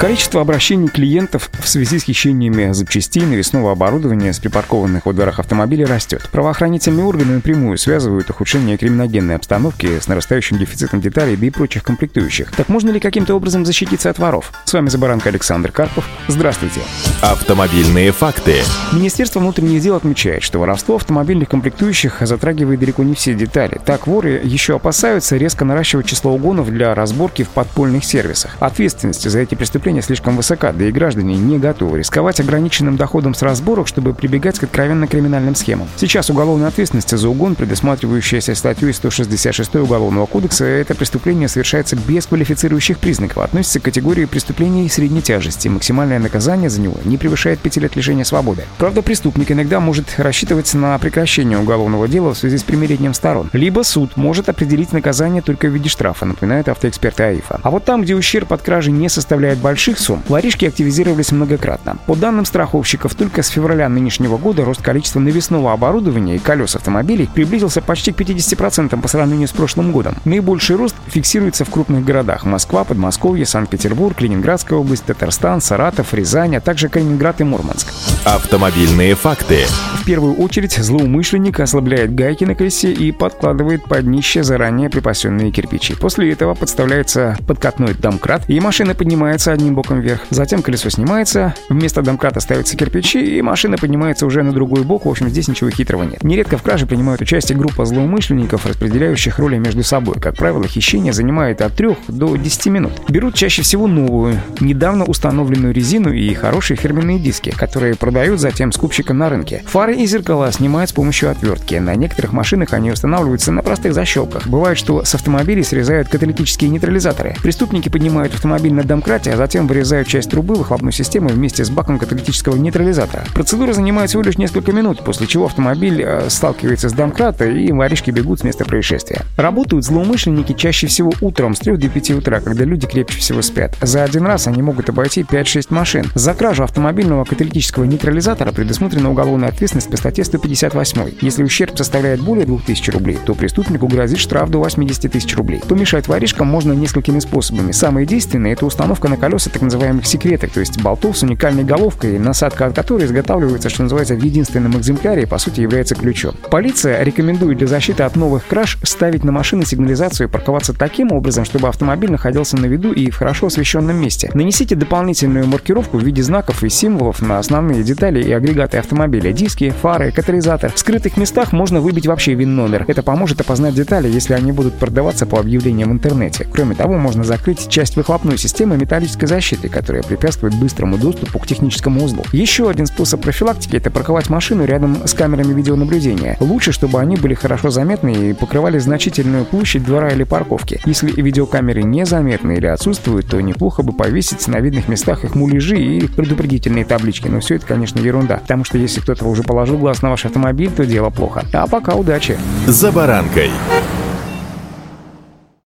Количество обращений клиентов в связи с хищениями запчастей навесного оборудования с припаркованных во дворах автомобилей растет. Правоохранительные органы напрямую связывают ухудшение криминогенной обстановки с нарастающим дефицитом деталей да и прочих комплектующих. Так можно ли каким-то образом защититься от воров? С вами Забаранка Александр Карпов. Здравствуйте. Автомобильные факты. Министерство внутренних дел отмечает, что воровство автомобильных комплектующих затрагивает далеко не все детали. Так воры еще опасаются резко наращивать число угонов для разборки в подпольных сервисах. Ответственность за эти преступления преступления слишком высока, да и граждане не готовы рисковать ограниченным доходом с разборок, чтобы прибегать к откровенно криминальным схемам. Сейчас уголовная ответственность за угон, предусматривающаяся статьей 166 Уголовного кодекса, это преступление совершается без квалифицирующих признаков, относится к категории преступлений средней тяжести. Максимальное наказание за него не превышает 5 лет лишения свободы. Правда, преступник иногда может рассчитывать на прекращение уголовного дела в связи с примирением сторон. Либо суд может определить наказание только в виде штрафа, напоминает автоэксперт АИФа. А вот там, где ущерб от кражи не составляет большого больших сумм воришки активизировались многократно. По данным страховщиков, только с февраля нынешнего года рост количества навесного оборудования и колес автомобилей приблизился почти к 50% по сравнению с прошлым годом. Наибольший рост фиксируется в крупных городах – Москва, Подмосковье, Санкт-Петербург, Ленинградская область, Татарстан, Саратов, Рязань, а также Калининград и Мурманск. Автомобильные факты. В первую очередь злоумышленник ослабляет гайки на колесе и подкладывает под днище заранее припасенные кирпичи. После этого подставляется подкатной домкрат, и машина поднимается одним боком вверх. Затем колесо снимается, вместо домкрата ставятся кирпичи, и машина поднимается уже на другой бок. В общем, здесь ничего хитрого нет. Нередко в краже принимают участие группа злоумышленников, распределяющих роли между собой. Как правило, хищение занимает от 3 до 10 минут. Берут чаще всего новую, недавно установленную резину и хорошие фирменные диски, которые продают затем скупщикам на рынке. Фары и зеркала снимают с помощью отвертки. На некоторых машинах они устанавливаются на простых защелках. Бывает, что с автомобилей срезают каталитические нейтрализаторы. Преступники поднимают автомобиль на домкрате, а затем вырезают часть трубы выхлопной системы вместе с баком каталитического нейтрализатора. Процедура занимает всего лишь несколько минут, после чего автомобиль э, сталкивается с домкрата и воришки бегут с места происшествия. Работают злоумышленники чаще всего утром с 3 до 5 утра, когда люди крепче всего спят. За один раз они могут обойти 5-6 машин. За кражу автомобильного каталитического нейтрализатора предусмотрена уголовная ответственность по статье 158. Если ущерб составляет более 2000 рублей, то преступнику грозит штраф до 80 тысяч рублей. Помешать воришкам можно несколькими способами. Самое действенное – это установка на колеса так называемых секреток, то есть болтов с уникальной головкой, насадка от которой изготавливается, что называется, в единственном экземпляре и, по сути, является ключом. Полиция рекомендует для защиты от новых краж ставить на машины сигнализацию и парковаться таким образом, чтобы автомобиль находился на виду и в хорошо освещенном месте. Нанесите дополнительную маркировку в виде знаков и символов на основные и агрегаты автомобиля, диски, фары, катализатор. В скрытых местах можно выбить вообще ВИН-номер. Это поможет опознать детали, если они будут продаваться по объявлениям в интернете. Кроме того, можно закрыть часть выхлопной системы металлической защиты, которая препятствует быстрому доступу к техническому узлу. Еще один способ профилактики — это парковать машину рядом с камерами видеонаблюдения. Лучше, чтобы они были хорошо заметны и покрывали значительную площадь двора или парковки. Если видеокамеры незаметны или отсутствуют, то неплохо бы повесить на видных местах их муляжи и предупредительные таблички. Но все это, конечно, ерунда, потому что если кто-то уже положил глаз на ваш автомобиль, то дело плохо. А пока удачи! За баранкой!